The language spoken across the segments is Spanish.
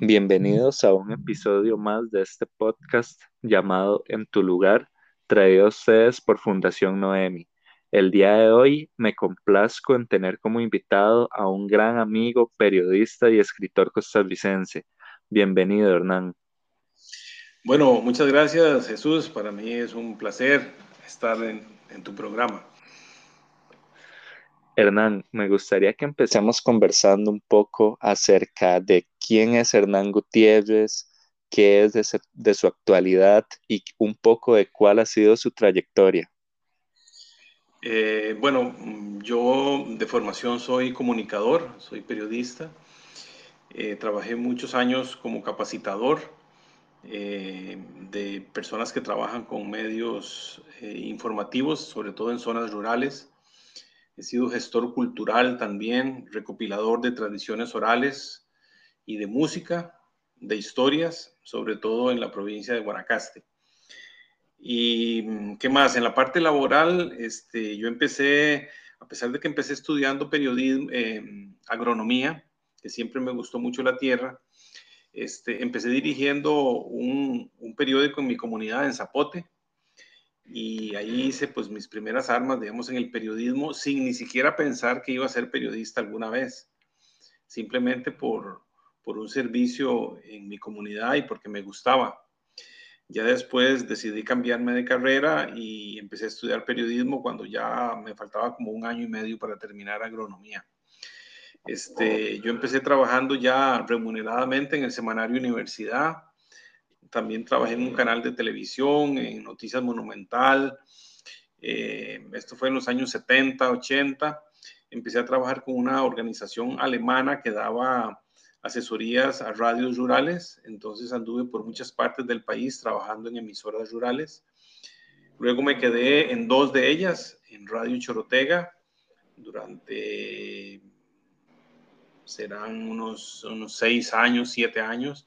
Bienvenidos a un episodio más de este podcast llamado En tu lugar, traído a ustedes por Fundación Noemi. El día de hoy me complazco en tener como invitado a un gran amigo, periodista y escritor costarricense. Bienvenido, Hernán. Bueno, muchas gracias, Jesús. Para mí es un placer estar en, en tu programa. Hernán, me gustaría que empecemos conversando un poco acerca de quién es Hernán Gutiérrez, qué es de, su actualidad y un poco de cuál ha sido su trayectoria. Eh, bueno, yo de formación soy comunicador, soy periodista. Eh, trabajé muchos años como capacitador eh, de personas que trabajan con medios informativos, sobre todo en zonas rurales. He sido gestor cultural también, recopilador de tradiciones orales y de música, de historias, sobre todo en la provincia de Guanacaste. Y mm, qué más, en la parte laboral, este, yo empecé, a pesar de que empecé estudiando periodismo, eh, agronomía, que siempre me gustó mucho la tierra, este, empecé dirigiendo un, periódico en mi comunidad en Zapote, y ahí hice pues mis primeras armas, digamos, en el periodismo sin ni siquiera pensar que iba a ser periodista alguna vez, simplemente por, por un servicio en mi comunidad y porque me gustaba. Ya después decidí cambiarme de carrera y empecé a estudiar periodismo cuando ya me faltaba como un año y medio para terminar agronomía. Este, yo empecé trabajando ya remuneradamente en el semanario Universidad, también trabajé en un canal de televisión, en Noticias Monumental. Eh, esto fue en los años 70, 80. Empecé a trabajar con una organización alemana que daba asesorías a radios rurales. Entonces anduve por muchas partes del país trabajando en emisoras rurales. Luego me quedé en dos de ellas, en Radio Chorotega, durante, serán unos, unos seis años, siete años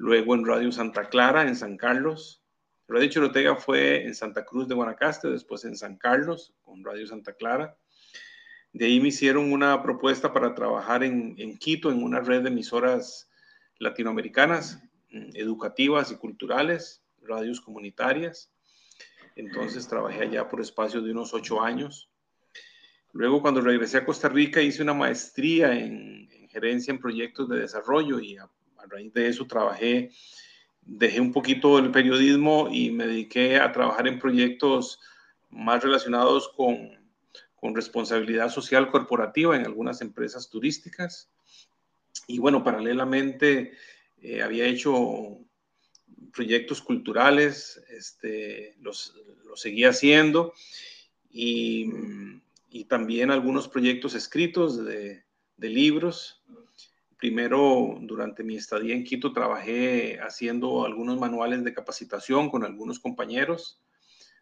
luego en Radio Santa Clara, en San Carlos. Radio Chorotega fue en Santa Cruz de Guanacaste, después en San Carlos, con Radio Santa Clara. De ahí me hicieron una propuesta para trabajar en, Quito, en una red de emisoras latinoamericanas, mm, educativas y culturales, radios comunitarias. Entonces trabajé allá por espacio de unos ocho años. Luego, cuando regresé a Costa Rica, hice una maestría en, en gerencia en proyectos de desarrollo y a raíz de eso trabajé, dejé un poquito el periodismo y me dediqué a trabajar en proyectos más relacionados con, con responsabilidad social corporativa en algunas empresas turísticas. Y bueno, paralelamente eh, había hecho proyectos culturales, este, los, los seguía haciendo y, y, también algunos proyectos escritos de, de libros Primero, durante mi estadía en Quito, trabajé haciendo algunos manuales de capacitación con algunos compañeros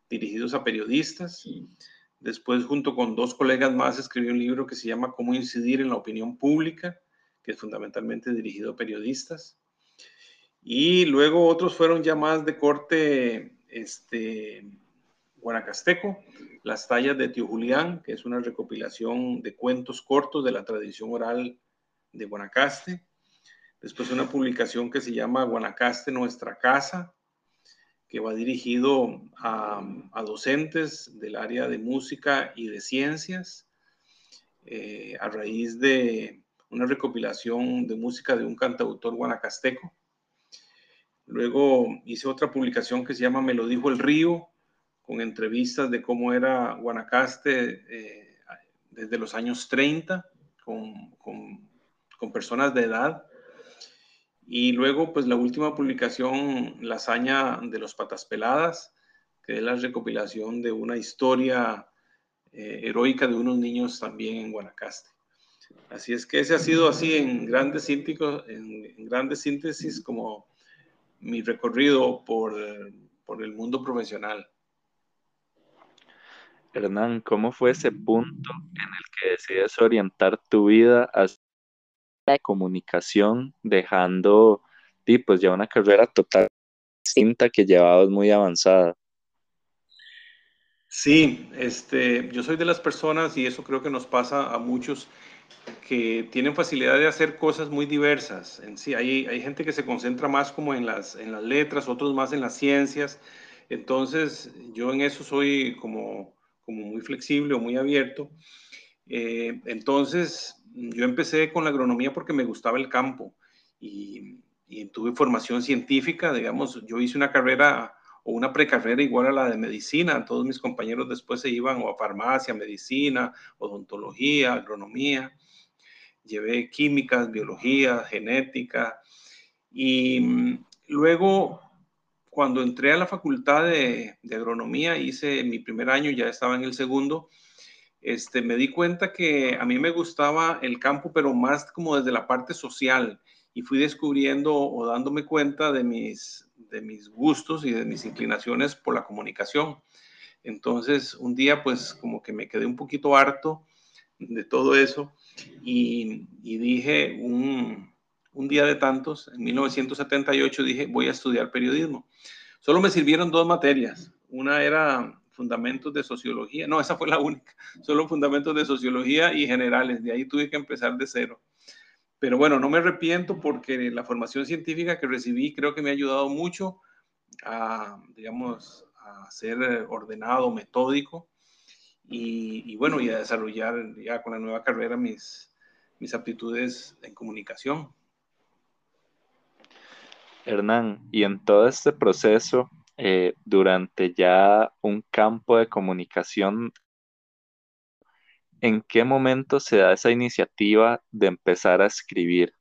dirigidos a periodistas. Después, junto con dos colegas más, escribí un libro que se llama Cómo incidir en la opinión pública, que es fundamentalmente dirigido a periodistas. Y luego otros fueron ya más de corte este, guanacasteco, Las tallas de Tío Julián, que es una recopilación de cuentos cortos de la tradición oral de Guanacaste. Después una publicación que se llama Guanacaste Nuestra Casa, que va dirigido a, docentes del área de música y de ciencias, eh, a raíz de una recopilación de música de un cantautor guanacasteco. Luego hice otra publicación que se llama Me lo dijo el río, con entrevistas de cómo era Guanacaste eh, desde los años 30, con, con con personas de edad. Y luego, pues la última publicación, La hazaña de los patas peladas, que es la recopilación de una historia eh, heroica de unos niños también en Guanacaste. Así es que ese ha sido así en grandes, en, grandes síntesis como mi recorrido por, por el mundo profesional. Hernán, ¿cómo fue ese punto en el que decides orientar tu vida hacia de comunicación, dejando pues ya una carrera total distinta que llevabas muy avanzada. Sí, este, yo soy de las personas, y eso creo que nos pasa a muchos, que tienen facilidad de hacer cosas muy diversas. En sí, hay, hay gente que se concentra más como en las, en las letras, otros más en las ciencias. Entonces, yo en eso soy como, como muy flexible o muy abierto. Eh, entonces, yo empecé con la agronomía porque me gustaba el campo y, y tuve formación científica, digamos, yo hice una carrera o una precarrera igual a la de medicina. Todos mis compañeros después se iban o a farmacia, medicina, odontología, agronomía. Llevé químicas, biología, genética. Y mm, luego, cuando entré a la facultad de, agronomía, hice mi primer año, ya estaba en el segundo, este, me di cuenta que a mí me gustaba el campo, pero más como desde la parte social. Y fui descubriendo o dándome cuenta de mis, de mis gustos y de mis inclinaciones por la comunicación. Entonces, un día pues como que me quedé un poquito harto de todo eso y, dije un, un, día de tantos, en 1978 dije voy a estudiar periodismo. Solo me sirvieron dos materias. Una era fundamentos de sociología, no, esa fue la única, solo fundamentos de sociología y generales. De ahí tuve que empezar de cero. Pero bueno, no me arrepiento porque la formación científica que recibí creo que me ha ayudado mucho a, digamos, a ser ordenado, metódico y, bueno, y a desarrollar ya con la nueva carrera mis, mis aptitudes en comunicación. Hernán, y en todo este proceso, eh, durante ya un campo de comunicación ¿En qué momento se da esa iniciativa de empezar a escribir?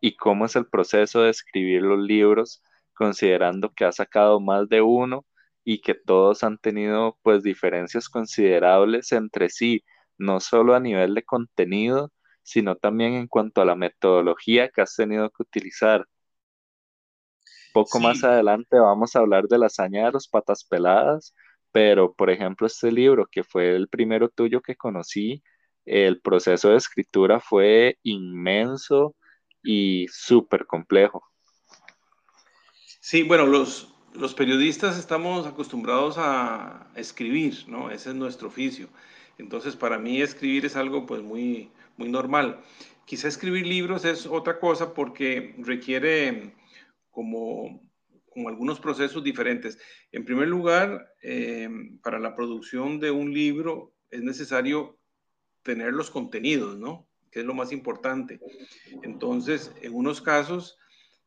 ¿Y cómo es el proceso de escribir los libros, considerando que ha sacado más de uno y que todos han tenido pues diferencias considerables entre sí, no solo a nivel de contenido, sino también en cuanto a la metodología que has tenido que utilizar? Poco más adelante vamos a hablar de la hazaña de los patas peladas, pero, por ejemplo, este libro, que fue el primero tuyo que conocí, el proceso de escritura fue inmenso y súper complejo. Sí, bueno, los, los periodistas estamos acostumbrados a escribir, ¿no? Ese es nuestro oficio. Entonces, para mí escribir es algo pues muy, muy normal. Quizá escribir libros es otra cosa porque requiere como como algunos procesos diferentes. En primer lugar, eh, para la producción de un libro es necesario tener los contenidos, ¿no? Que es lo más importante. Entonces, en unos casos,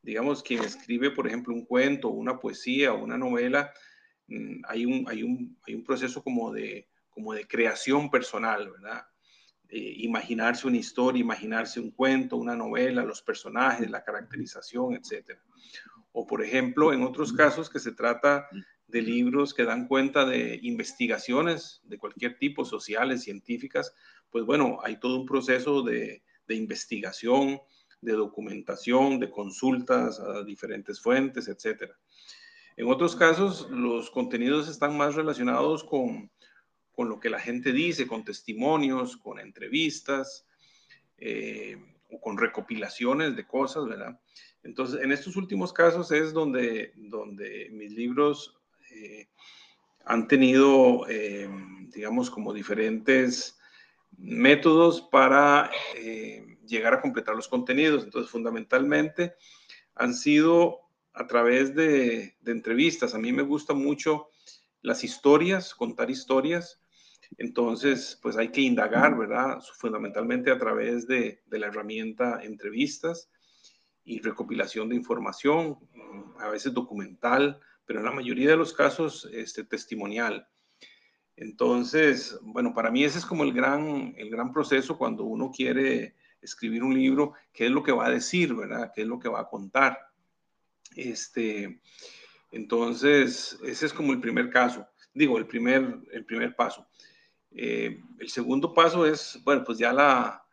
digamos, quien escribe, por ejemplo, un cuento, una poesía o una novela, mm, hay un, hay un, hay un proceso como de, como de creación personal, ¿verdad? Eh, imaginarse una historia, imaginarse un cuento, una novela, los personajes, la caracterización, etcétera. O, por ejemplo, en otros casos que se trata de libros que dan cuenta de investigaciones de cualquier tipo, sociales, científicas, pues bueno, hay todo un proceso de, de investigación, de documentación, de consultas a diferentes fuentes, etc. En otros casos, los contenidos están más relacionados con, con lo que la gente dice, con testimonios, con entrevistas eh, o con recopilaciones de cosas, ¿verdad? Entonces, en estos últimos casos es donde, donde mis libros eh, han tenido, eh, digamos, como diferentes métodos para llegar a completar los contenidos. Entonces, fundamentalmente han sido a través de, entrevistas. A mí me gusta mucho las historias, contar historias. Entonces, pues hay que indagar, ¿verdad? Fundamentalmente a través de, de la herramienta entrevistas y recopilación de información, a veces documental, pero en la mayoría de los casos este, testimonial. Entonces, bueno, para mí ese es como el gran, el gran proceso cuando uno quiere escribir un libro, qué es lo que va a decir, ¿verdad? ¿Qué es lo que va a contar? Este, entonces, ese es como el primer caso, digo, el primer, el primer paso. Eh, el segundo paso es, bueno, pues ya la,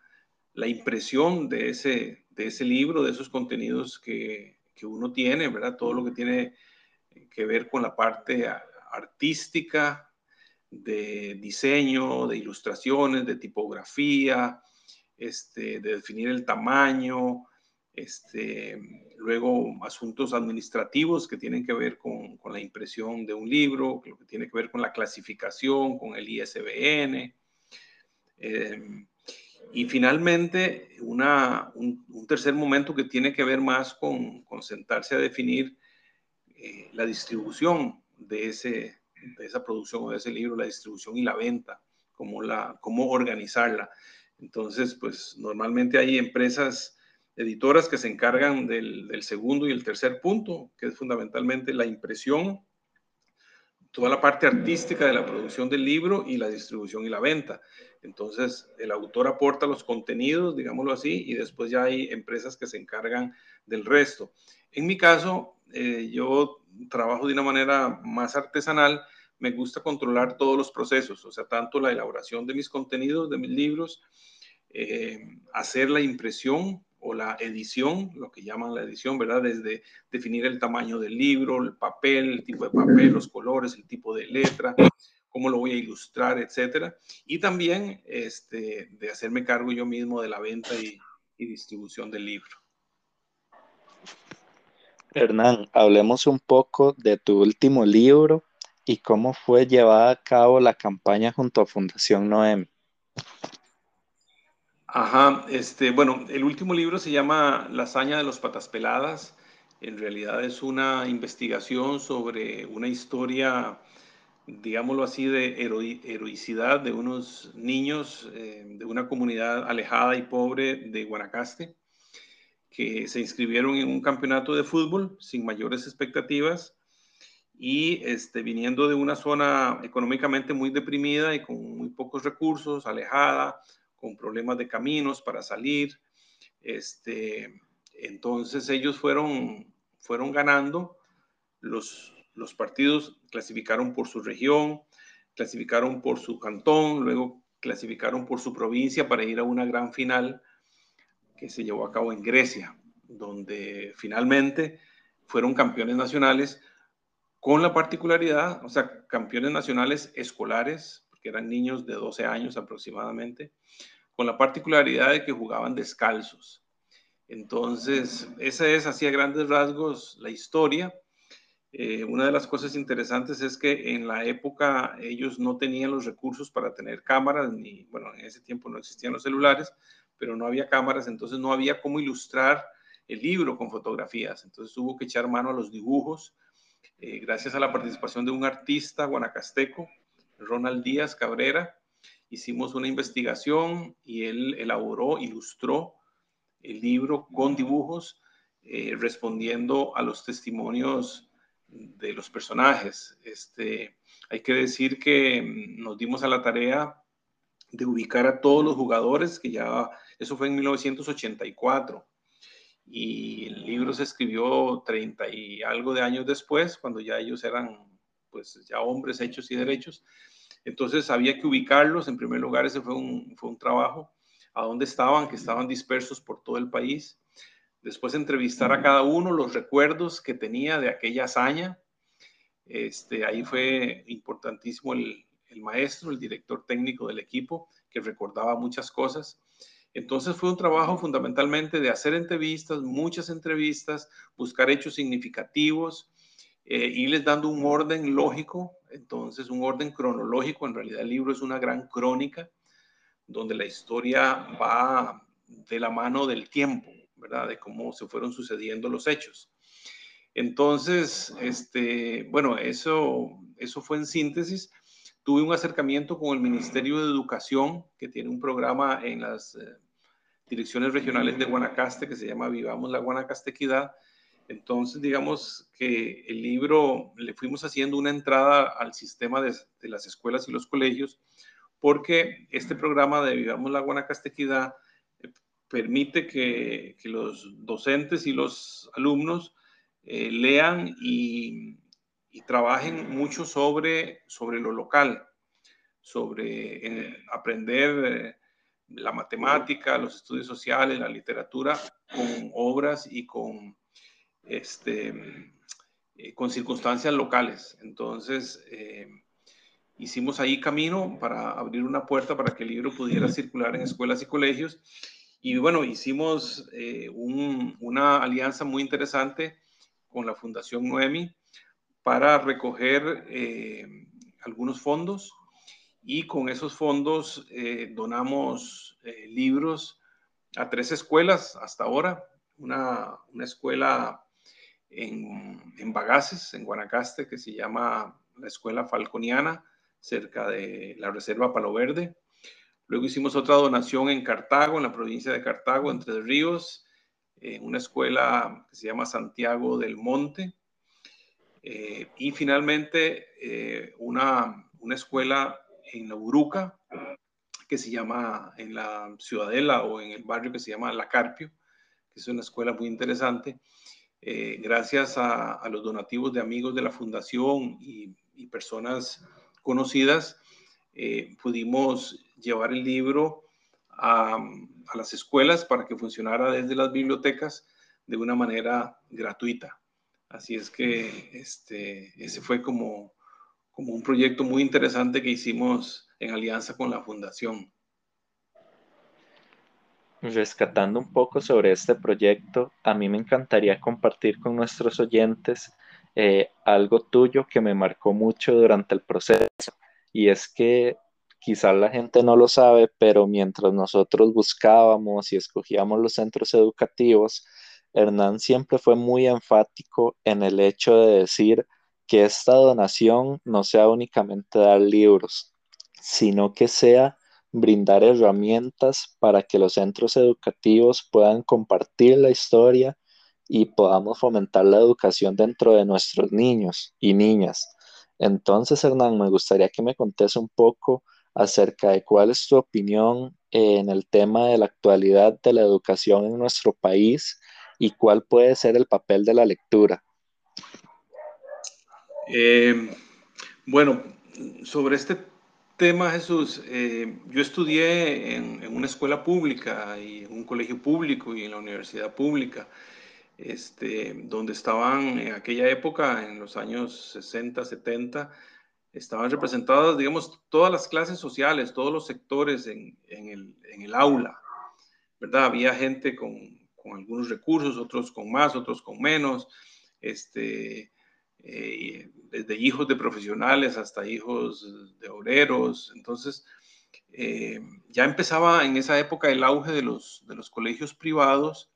la impresión de ese, de ese libro, de esos contenidos que, que uno tiene, ¿verdad? Todo lo que tiene que ver con la parte artística, de diseño, de ilustraciones, de tipografía, este, de definir el tamaño, este, luego asuntos administrativos que tienen que ver con, con, la impresión de un libro, lo que tiene que ver con la clasificación, con el ISBN. Eh, y finalmente, una, un, un, tercer momento que tiene que ver más con, con sentarse a definir eh, la distribución de, ese, de esa producción o de ese libro, la distribución y la venta, cómo, la, cómo organizarla. Entonces, pues normalmente hay empresas editoras que se encargan del, segundo y el tercer punto, que es fundamentalmente la impresión, toda la parte artística de la producción del libro y la distribución y la venta. Entonces, el autor aporta los contenidos, digámoslo así, y después ya hay empresas que se encargan del resto. En mi caso, eh, yo trabajo de una manera más artesanal, me gusta controlar todos los procesos, o sea, tanto la elaboración de mis contenidos, de mis libros, eh, hacer la impresión o la edición, lo que llaman la edición, ¿verdad? Desde definir el tamaño del libro, el papel, el tipo de papel, los colores, el tipo de letra, cómo lo voy a ilustrar, etcétera. Y también este, de hacerme cargo yo mismo de la venta y, distribución del libro. Hernán, hablemos un poco de tu último libro y cómo fue llevada a cabo la campaña junto a Fundación Noemi. Ajá, este, bueno, el último libro se llama La hazaña de los patas peladas. En realidad es una investigación sobre una historia, digámoslo así, de heroicidad de unos niños eh, de una comunidad alejada y pobre de Guanacaste que se inscribieron en un campeonato de fútbol sin mayores expectativas y este, viniendo de una zona económicamente muy deprimida y con muy pocos recursos, alejada, con problemas de caminos para salir. Este, entonces ellos fueron, fueron ganando los, los partidos, clasificaron por su región, clasificaron por su cantón, luego clasificaron por su provincia para ir a una gran final que se llevó a cabo en Grecia, donde finalmente fueron campeones nacionales con la particularidad, o sea, campeones nacionales escolares, porque eran niños de 12 años aproximadamente, con la particularidad de que jugaban descalzos. Entonces, esa es así a grandes rasgos la historia. Eh, una de las cosas interesantes es que en la época ellos no tenían los recursos para tener cámaras, ni, bueno, en ese tiempo no existían los celulares, pero no había cámaras, entonces no había cómo ilustrar el libro con fotografías. Entonces hubo que echar mano a los dibujos. Eh, gracias a la participación de un artista guanacasteco, Ronald Díaz Cabrera, hicimos una investigación y él elaboró, ilustró el libro con dibujos, eh, respondiendo a los testimonios de los personajes. Este, hay que decir que mm, nos dimos a la tarea de ubicar a todos los jugadores, que ya, eso fue en 1984, y el libro se escribió 30 y algo de años después, cuando ya ellos eran, pues, ya hombres hechos y derechos. Entonces había que ubicarlos, en primer lugar, ese fue un, fue un trabajo, a dónde estaban, que estaban dispersos por todo el país. Después entrevistar a cada uno, los recuerdos que tenía de aquella hazaña. Este, ahí fue importantísimo el, el maestro, el director técnico del equipo, que recordaba muchas cosas. Entonces fue un trabajo fundamentalmente de hacer entrevistas, muchas entrevistas, buscar hechos significativos, eh, irles dando un orden lógico, entonces un orden cronológico. En realidad el libro es una gran crónica donde la historia va de la mano del tiempo, ¿verdad? De cómo se fueron sucediendo los hechos. Entonces, este, bueno, eso, eso fue en síntesis tuve un acercamiento con el Ministerio de Educación, que tiene un programa en las eh, direcciones regionales de Guanacaste que se llama Vivamos la Guanacastequidad. Entonces, digamos que el libro le fuimos haciendo una entrada al sistema de, las escuelas y los colegios, porque este programa de Vivamos la Guanacastequidad eh, permite que, los docentes y los alumnos eh, lean y trabajen mucho sobre, sobre lo local, sobre aprender eh, la matemática, los estudios sociales, la literatura, con obras y con, este, eh, con circunstancias locales. Entonces, hicimos ahí camino para abrir una puerta para que el libro pudiera circular en escuelas y colegios. Y bueno, hicimos eh, una alianza muy interesante con la Fundación Noemi para recoger eh, algunos fondos y con esos fondos eh, donamos libros a tres escuelas hasta ahora. Una, una escuela en, en Bagaces, en Guanacaste, que se llama la Escuela Falconiana, cerca de la Reserva Palo Verde. Luego hicimos otra donación en Cartago, en la provincia de Cartago, Entre Ríos, en una escuela que se llama Santiago del Monte. Eh, y finalmente eh, una, una, escuela en la Uruca, que se llama en la Ciudadela o en el barrio que se llama La Carpio, que es una escuela muy interesante. Eh, gracias a, los donativos de amigos de la fundación y, personas conocidas, eh, pudimos llevar el libro a, las escuelas para que funcionara desde las bibliotecas de una manera gratuita. Así es que este, ese fue como un proyecto muy interesante que hicimos en alianza con la fundación. Rescatando un poco sobre este proyecto, a mí me encantaría compartir con nuestros oyentes eh, algo tuyo que me marcó mucho durante el proceso. Y es que quizás la gente no lo sabe, pero mientras nosotros buscábamos y escogíamos los centros educativos, Hernán siempre fue muy enfático en el hecho de decir que esta donación no sea únicamente dar libros, sino que sea brindar herramientas para que los centros educativos puedan compartir la historia y podamos fomentar la educación dentro de nuestros niños y niñas. Entonces, Hernán, me gustaría que me contes un poco acerca de cuál es tu opinión en el tema de la actualidad de la educación en nuestro país y cuál puede ser el papel de la lectura. Eh, bueno, sobre este tema, Jesús, eh, yo estudié en, en, una escuela pública y en un colegio público y en la universidad pública este, donde estaban en aquella época, en los años 60, 70, estaban representadas, digamos, todas las clases sociales, todos los sectores en, en, el, en el, aula, ¿verdad? Había gente con, con, algunos recursos, otros con más, otros con menos, este, eh, desde hijos de profesionales hasta hijos de obreros. Entonces, eh, ya empezaba en esa época el auge de los, de los colegios privados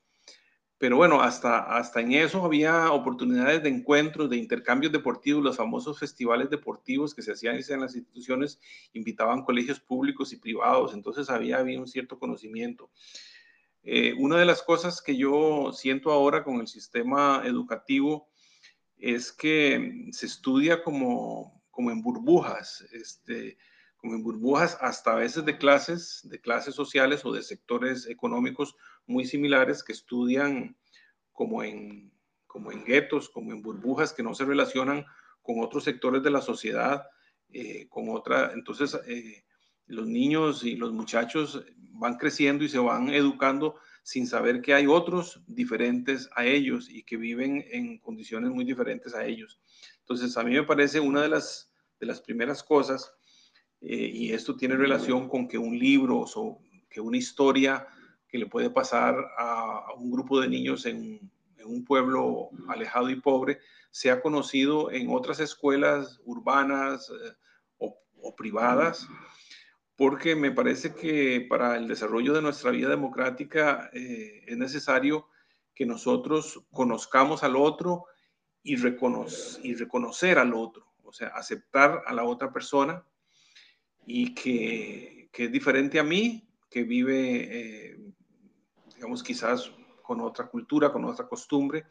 pero bueno, hasta, hasta en eso había oportunidades de encuentros, de intercambios deportivos, los famosos festivales deportivos que se hacían en las instituciones, invitaban colegios públicos y privados, entonces había, había un cierto conocimiento. Eh, una de las cosas que yo siento ahora con el sistema educativo es que se estudia como, como en burbujas, este, como en burbujas hasta a veces de clases, de clases sociales o de sectores económicos muy similares que estudian como en, como en guetos, como en burbujas que no se relacionan con otros sectores de la sociedad, eh, con otra. Entonces, eh, los niños y los muchachos van creciendo y se van educando sin saber que hay otros diferentes a ellos y que viven en condiciones muy diferentes a ellos. Entonces, a mí me parece una de las, de las primeras cosas eh, y esto tiene relación con que un libro o que una historia que le puede pasar a, un grupo de niños en, un pueblo alejado y pobre sea conocido en otras escuelas urbanas eh, o, privadas, porque me parece que para el desarrollo de nuestra vida democrática eh, es necesario que nosotros conozcamos al otro y, y reconocer al otro, o sea, aceptar a la otra persona y que, que, es diferente a mí, que vive, eh, digamos, quizás con otra cultura, con otra costumbre,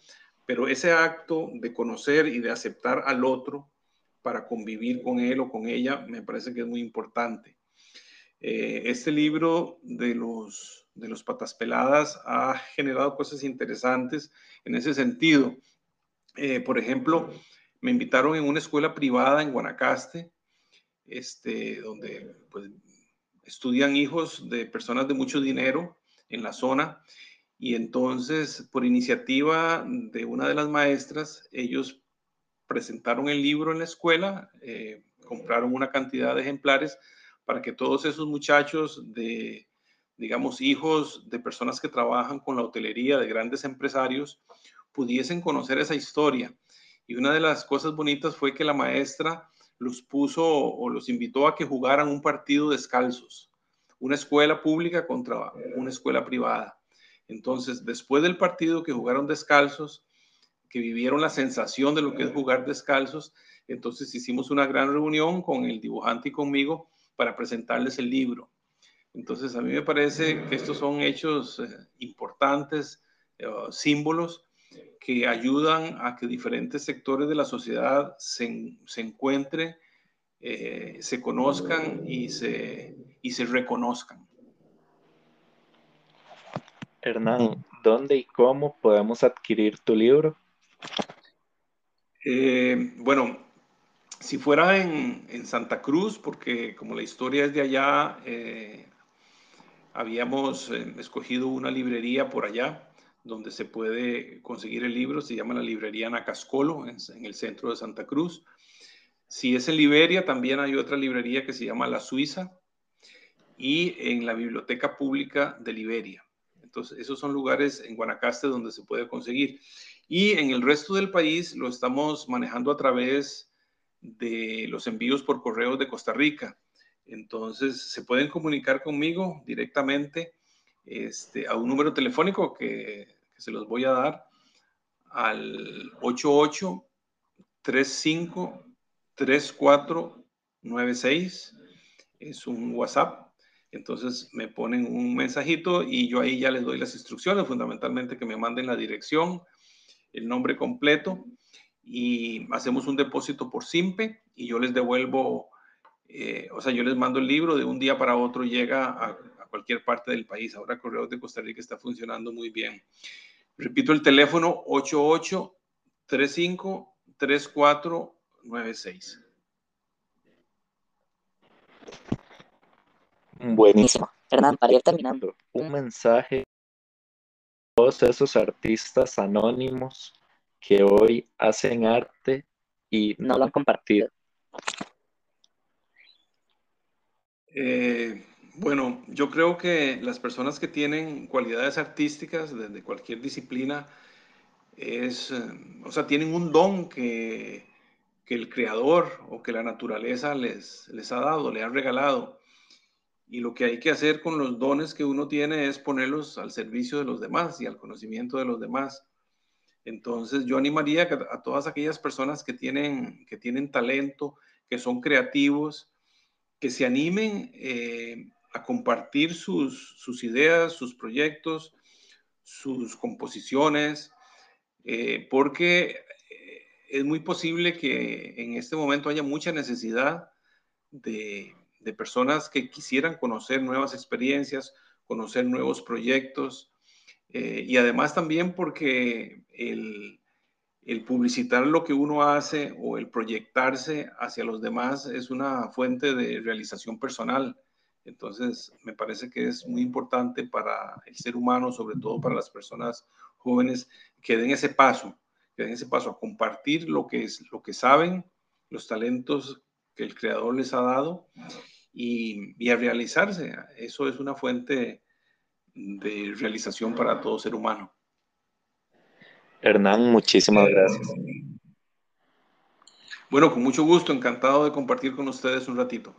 pero ese acto de conocer y de aceptar al otro para convivir con él o con ella me parece que es muy importante. Eh, este libro de los, de los patas peladas ha generado cosas interesantes en ese sentido. Eh, por ejemplo, me invitaron en una escuela privada en Guanacaste este, donde pues, estudian hijos de personas de mucho dinero en la zona. Y entonces, por iniciativa de una de las maestras, ellos presentaron el libro en la escuela, eh, compraron una cantidad de ejemplares para que todos esos muchachos de, digamos, hijos de personas que trabajan con la hotelería, de grandes empresarios, pudiesen conocer esa historia. Y una de las cosas bonitas fue que la maestra los puso o los invitó a que jugaran un partido descalzos, una escuela pública contra una escuela privada. Entonces, después del partido que jugaron descalzos, que vivieron la sensación de lo que es jugar descalzos, entonces hicimos una gran reunión con el dibujante y conmigo para presentarles el libro. Entonces, a mí me parece que estos son hechos eh, importantes, eh, símbolos que ayudan a que diferentes sectores de la sociedad se, se encuentren, eh, se conozcan y se, y se reconozcan. Hernán, ¿dónde y cómo podemos adquirir tu libro? Eh, bueno, si fuera en, Santa Cruz, porque como la historia es de allá, eh, habíamos escogido una librería por allá donde se puede conseguir el libro, se llama la librería Nacascolo, en, en, el centro de Santa Cruz. Si es en Liberia, también hay otra librería que se llama La Suiza y en la Biblioteca Pública de Liberia. Entonces, esos son lugares en Guanacaste donde se puede conseguir. Y en el resto del país lo estamos manejando a través de los envíos por correos de Costa Rica. Entonces, se pueden comunicar conmigo directamente este, a un número telefónico que, se los voy a dar al 88 35 3496. Es un WhatsApp. Entonces me ponen un mensajito y yo ahí ya les doy las instrucciones, fundamentalmente que me manden la dirección, el nombre completo y hacemos un depósito por SIMPE y yo les devuelvo, eh, o sea, yo les mando el libro de un día para otro, llega a, cualquier parte del país. Ahora Correos de Costa Rica está funcionando muy bien. Repito el teléfono 8835-3496. Buenísimo. Fernán, para ir terminando, un mensaje a todos esos artistas anónimos que hoy hacen arte y no lo han compartido. Eh, bueno, yo creo que las personas que tienen cualidades artísticas desde cualquier disciplina es, eh, o sea, tienen un don que, que, el creador o que la naturaleza les, les ha dado, le ha regalado. Y lo que hay que hacer con los dones que uno tiene es ponerlos al servicio de los demás y al conocimiento de los demás. Entonces yo animaría a, todas aquellas personas que tienen, que tienen talento, que son creativos, que se animen eh, a compartir sus, sus, ideas, sus proyectos, sus composiciones, eh, porque eh, es muy posible que en este momento haya mucha necesidad de, de personas que quisieran conocer nuevas experiencias, conocer nuevos proyectos eh, y además también porque el, el publicitar lo que uno hace o el proyectarse hacia los demás es una fuente de realización personal. Entonces, me parece que es muy importante para el ser humano, sobre todo para las personas jóvenes, que den ese paso, que den ese paso a compartir lo que es lo que saben, los talentos que el creador les ha dado y, a realizarse. Eso es una fuente de realización para todo ser humano. Hernán, muchísimas gracias. Bueno, con mucho gusto, encantado de compartir con ustedes un ratito.